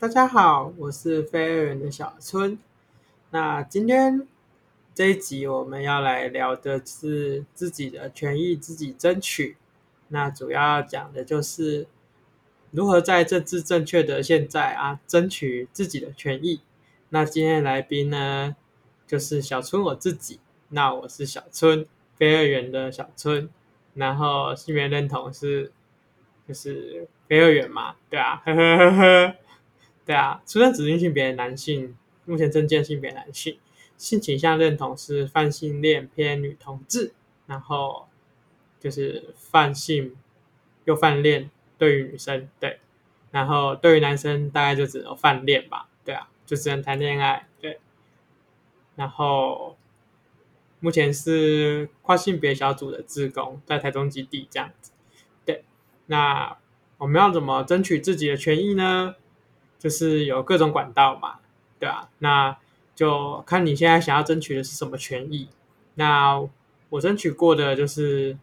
大家好，我是非二元的小春。那今天这一集我们要来聊的是自己的权益自己争取。那主要讲的就是如何在政治正确的现在啊，争取自己的权益。那今天来宾呢，就是小春我自己。那我是小春，非二元的小春。然后性别认同是就是非二元嘛，对啊，呵呵呵呵。对啊，出生指定性别男性，目前证件性别男性，性倾向认同是泛性恋偏女同志，然后就是泛性又泛恋对于女生，对，然后对于男生大概就只能泛恋吧，对啊，就只能谈恋爱，对，然后目前是跨性别小组的志工，在台中基地这样子，对，那我们要怎么争取自己的权益呢？就是有各种管道嘛，对啊，那就看你现在想要争取的是什么权益。那我争取过的就是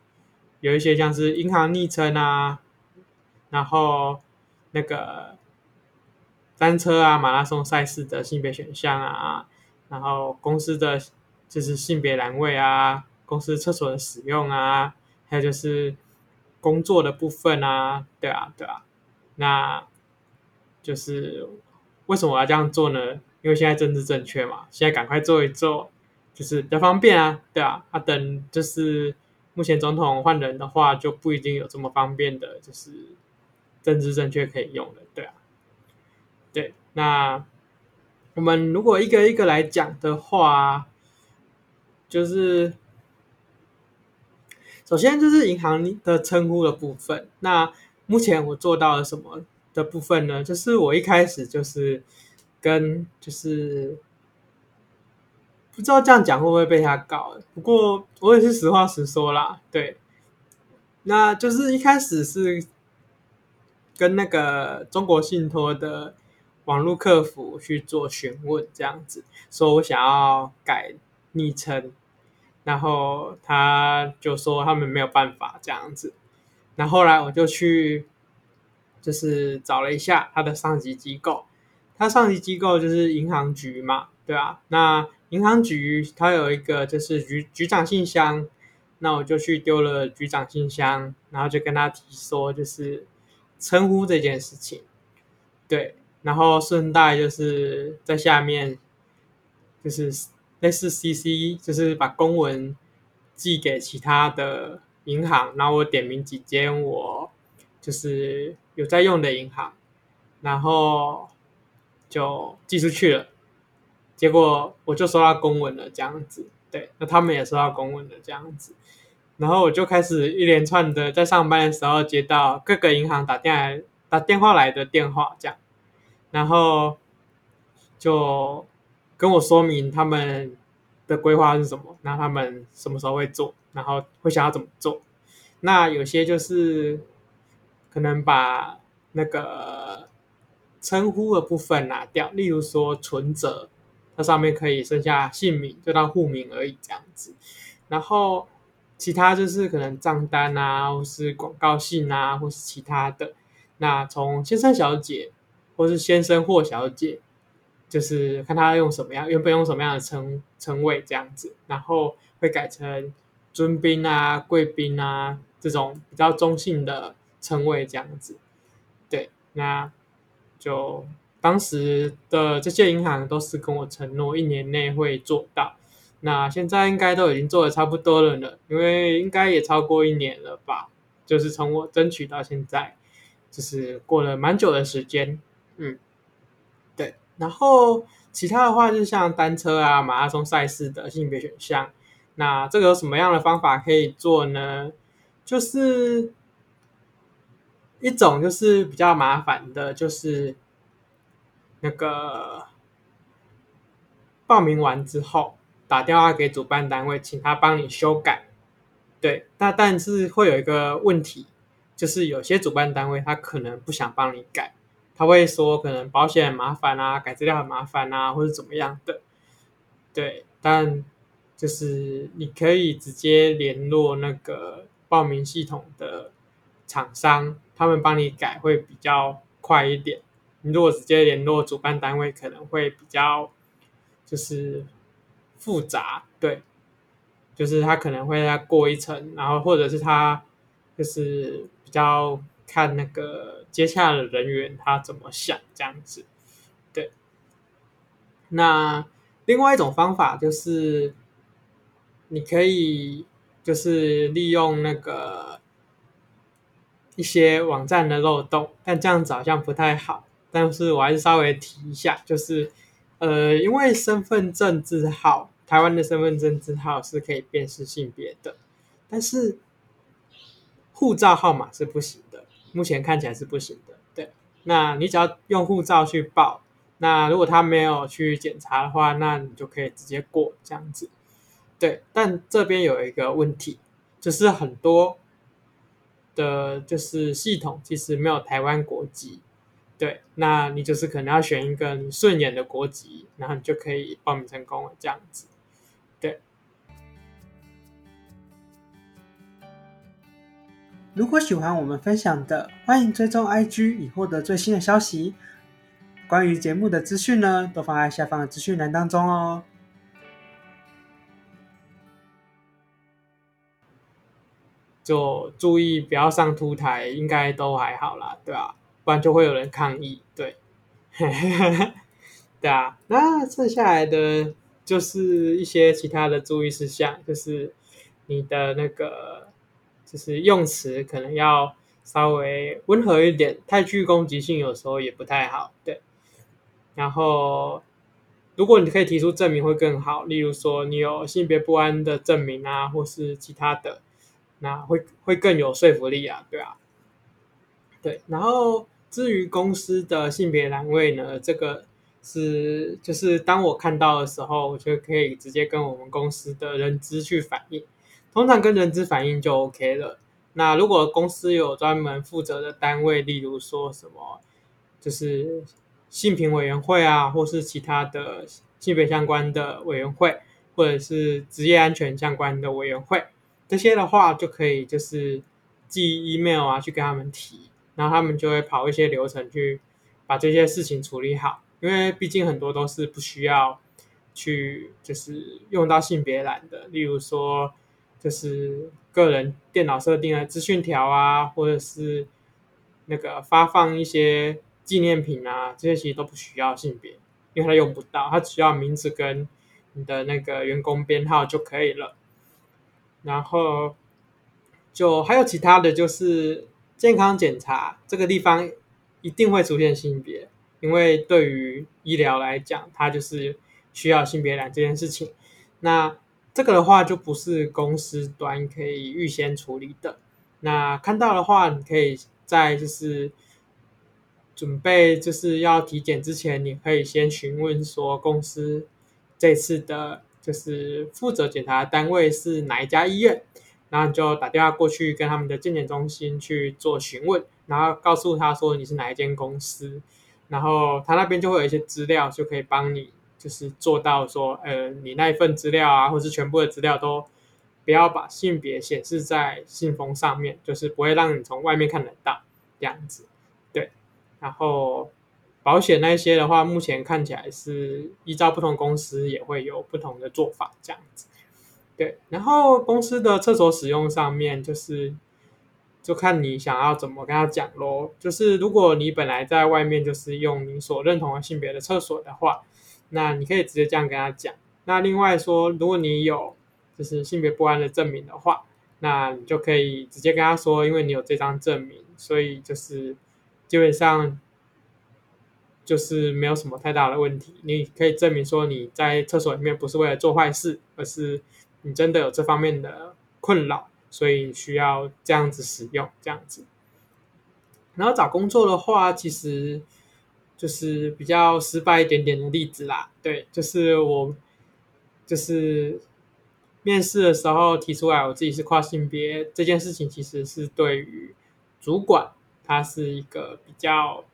有一些像是银行昵称啊，然后那个单车啊、马拉松赛事的性别选项啊，然后公司的就是性别栏位啊，公司厕所的使用啊，还有就是工作的部分啊，对啊，对啊，那。就是为什么我要这样做呢？因为现在政治正确嘛，现在赶快做一做，就是比较方便啊，对啊。啊，等就是目前总统换人的话，就不一定有这么方便的，就是政治正确可以用的，对啊。对，那我们如果一个一个来讲的话，就是首先就是银行的称呼的部分。那目前我做到了什么？的部分呢，就是我一开始就是跟就是不知道这样讲会不会被他告，不过我也是实话实说啦，对，那就是一开始是跟那个中国信托的网络客服去做询问，这样子说我想要改昵称，然后他就说他们没有办法这样子，那后来我就去。就是找了一下他的上级机构，他上级机构就是银行局嘛，对啊。那银行局他有一个就是局局长信箱，那我就去丢了局长信箱，然后就跟他提说就是称呼这件事情，对，然后顺带就是在下面就是类似 CC，就是把公文寄给其他的银行，然后我点名几间我就是。有在用的银行，然后就寄出去了，结果我就收到公文了，这样子，对，那他们也收到公文了，这样子，然后我就开始一连串的在上班的时候接到各个银行打电来打电话来的电话，这样，然后就跟我说明他们的规划是什么，那他们什么时候会做，然后会想要怎么做，那有些就是。可能把那个称呼的部分拿掉，例如说存折，它上面可以剩下姓名，就当户名而已这样子。然后其他就是可能账单啊，或是广告信啊，或是其他的。那从先生小姐，或是先生或小姐，就是看他用什么样，原本用什么样的称称谓这样子，然后会改成尊宾啊、贵宾啊这种比较中性的。称谓这样子，对，那就当时的这些银行都是跟我承诺一年内会做到，那现在应该都已经做得差不多了呢，因为应该也超过一年了吧，就是从我争取到现在，就是过了蛮久的时间，嗯，对，然后其他的话就像单车啊、马拉松赛事的性别选项，那这个有什么样的方法可以做呢？就是。一种就是比较麻烦的，就是那个报名完之后打电话给主办单位，请他帮你修改。对，那但是会有一个问题，就是有些主办单位他可能不想帮你改，他会说可能保险很麻烦啊，改资料很麻烦啊，或者怎么样的。对，但就是你可以直接联络那个报名系统的厂商，他们帮你改会比较快一点。你如果直接联络主办单位，可能会比较就是复杂，对，就是他可能会再过一层，然后或者是他就是比较看那个接洽的人员他怎么想这样子，对。那另外一种方法就是你可以就是利用那个一些网站的漏洞，但这样子好像不太好。但是我还是稍微提一下，就是，呃，因为身份证字号，台湾的身份证字号是可以辨识性别的，但是护照号码是不行的，目前看起来是不行的。对，那你只要用护照去报，那如果他没有去检查的话，那你就可以直接过这样子。对，但这边有一个问题，就是很多的，就是系统其实没有台湾国籍。对，那你就是可能要选一个你顺眼的国籍，然后你就可以报名成功了，这样子。对。如果喜欢我们分享的，欢迎追踪 IG 以获得最新的消息。关于节目的资讯呢，都放在下方的资讯栏当中哦。就注意不要上凸台，应该都还好啦，对吧？不然就会有人抗议，对，对啊。那剩下来的就是一些其他的注意事项，就是你的那个，就是用词可能要稍微温和一点，太具攻击性有时候也不太好，对。然后，如果你可以提出证明会更好，例如说你有性别不安的证明啊，或是其他的，那会会更有说服力啊，对啊。对，然后。至于公司的性别栏位呢，这个是就是当我看到的时候，我就可以直接跟我们公司的人资去反映。通常跟人资反映就 OK 了。那如果公司有专门负责的单位，例如说什么就是性平委员会啊，或是其他的性别相关的委员会，或者是职业安全相关的委员会，这些的话就可以就是寄 email 啊去跟他们提。然后他们就会跑一些流程去把这些事情处理好，因为毕竟很多都是不需要去就是用到性别栏的，例如说就是个人电脑设定的资讯条啊，或者是那个发放一些纪念品啊，这些其实都不需要性别，因为它用不到，它只要名字跟你的那个员工编号就可以了。然后就还有其他的就是。健康检查这个地方一定会出现性别，因为对于医疗来讲，它就是需要性别栏这件事情。那这个的话就不是公司端可以预先处理的。那看到的话，你可以在就是准备就是要体检之前，你可以先询问说公司这次的就是负责检查的单位是哪一家医院。然后你就打电话过去跟他们的健检中心去做询问，然后告诉他说你是哪一间公司，然后他那边就会有一些资料，就可以帮你就是做到说，呃，你那一份资料啊，或是全部的资料都不要把性别显示在信封上面，就是不会让你从外面看得到这样子。对，然后保险那些的话，目前看起来是依照不同公司也会有不同的做法这样子。对，然后公司的厕所使用上面，就是就看你想要怎么跟他讲咯。就是如果你本来在外面就是用你所认同的性别的厕所的话，那你可以直接这样跟他讲。那另外说，如果你有就是性别不安的证明的话，那你就可以直接跟他说，因为你有这张证明，所以就是基本上就是没有什么太大的问题。你可以证明说你在厕所里面不是为了做坏事，而是。你真的有这方面的困扰，所以需要这样子使用这样子。然后找工作的话，其实就是比较失败一点点的例子啦。对，就是我就是面试的时候提出来我自己是跨性别这件事情，其实是对于主管他是一个比较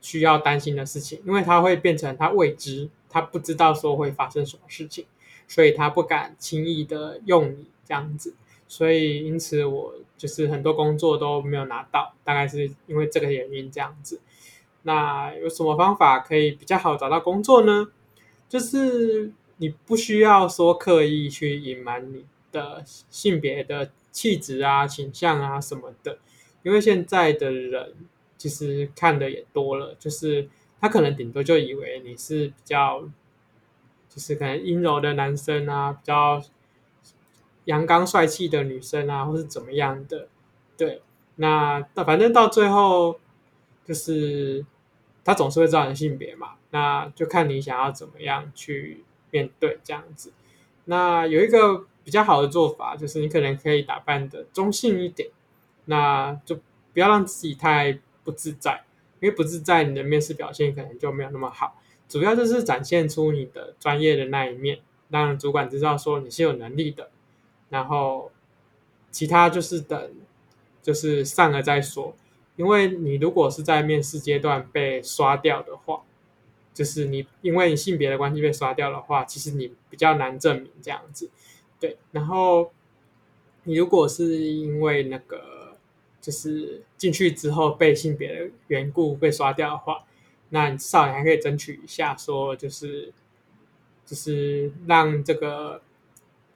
需要担心的事情，因为他会变成他未知，他不知道说会发生什么事情，所以他不敢轻易的用你这样子。所以，因此我就是很多工作都没有拿到，大概是因为这个原因这样子。那有什么方法可以比较好找到工作呢？就是你不需要说刻意去隐瞒你的性别的气质啊、倾向啊什么的，因为现在的人其实看的也多了，就是他可能顶多就以为你是比较，就是可能阴柔的男生啊，比较。阳刚帅气的女生啊，或是怎么样的，对，那反正到最后就是他总是会知道你的性别嘛，那就看你想要怎么样去面对这样子。那有一个比较好的做法，就是你可能可以打扮的中性一点，那就不要让自己太不自在，因为不自在，你的面试表现可能就没有那么好。主要就是展现出你的专业的那一面，让主管知道说你是有能力的。然后，其他就是等，就是上了再说。因为你如果是在面试阶段被刷掉的话，就是你因为你性别的关系被刷掉的话，其实你比较难证明这样子。对，然后你如果是因为那个就是进去之后被性别的缘故被刷掉的话，那你至少你还可以争取一下，说就是就是让这个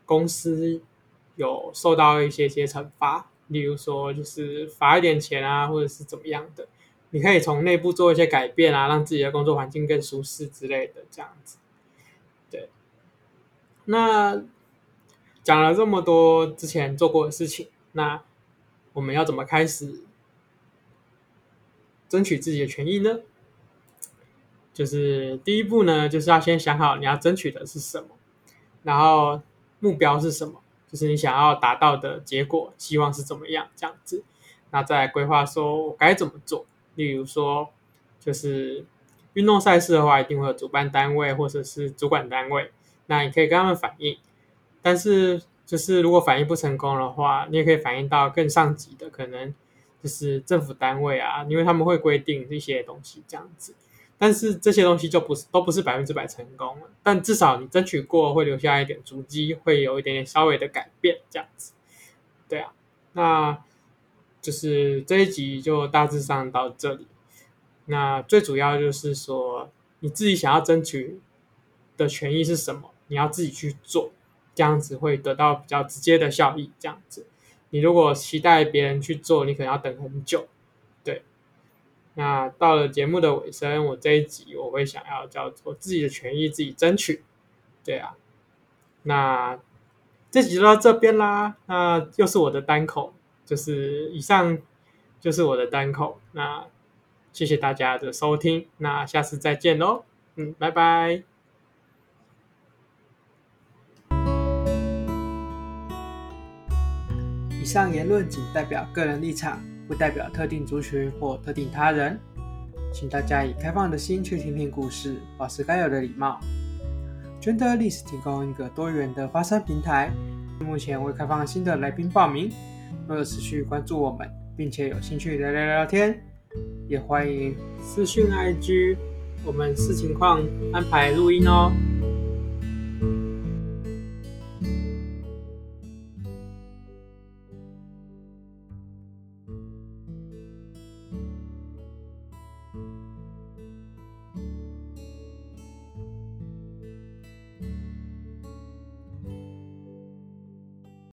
公司。有受到一些些惩罚，例如说就是罚一点钱啊，或者是怎么样的，你可以从内部做一些改变啊，让自己的工作环境更舒适之类的，这样子。对，那讲了这么多之前做过的事情，那我们要怎么开始争取自己的权益呢？就是第一步呢，就是要先想好你要争取的是什么，然后目标是什么。就是你想要达到的结果，希望是怎么样这样子，那再规划说我该怎么做。例如说，就是运动赛事的话，一定会有主办单位或者是主管单位，那你可以跟他们反映。但是，就是如果反映不成功的话，你也可以反映到更上级的，可能就是政府单位啊，因为他们会规定这些东西这样子。但是这些东西就不是都不是百分之百成功了，但至少你争取过会留下一点足迹，会有一点点稍微的改变，这样子。对啊，那就是这一集就大致上到这里。那最主要就是说，你自己想要争取的权益是什么，你要自己去做，这样子会得到比较直接的效益。这样子，你如果期待别人去做，你可能要等很久。对那到了节目的尾声，我这一集我会想要叫做自己的权益自己争取，对啊。那这集就到这边啦，那又是我的单口，就是以上就是我的单口。那谢谢大家的收听，那下次再见喽，嗯，拜拜。以上言论仅代表个人立场。不代表特定族群或特定他人，请大家以开放的心去听听故事，保持该有的礼貌。Genderless 提供一个多元的发声平台，目前未开放新的来宾报名。若有持续关注我们，并且有兴趣聊聊聊天，也欢迎私讯 IG，我们视情况安排录音哦。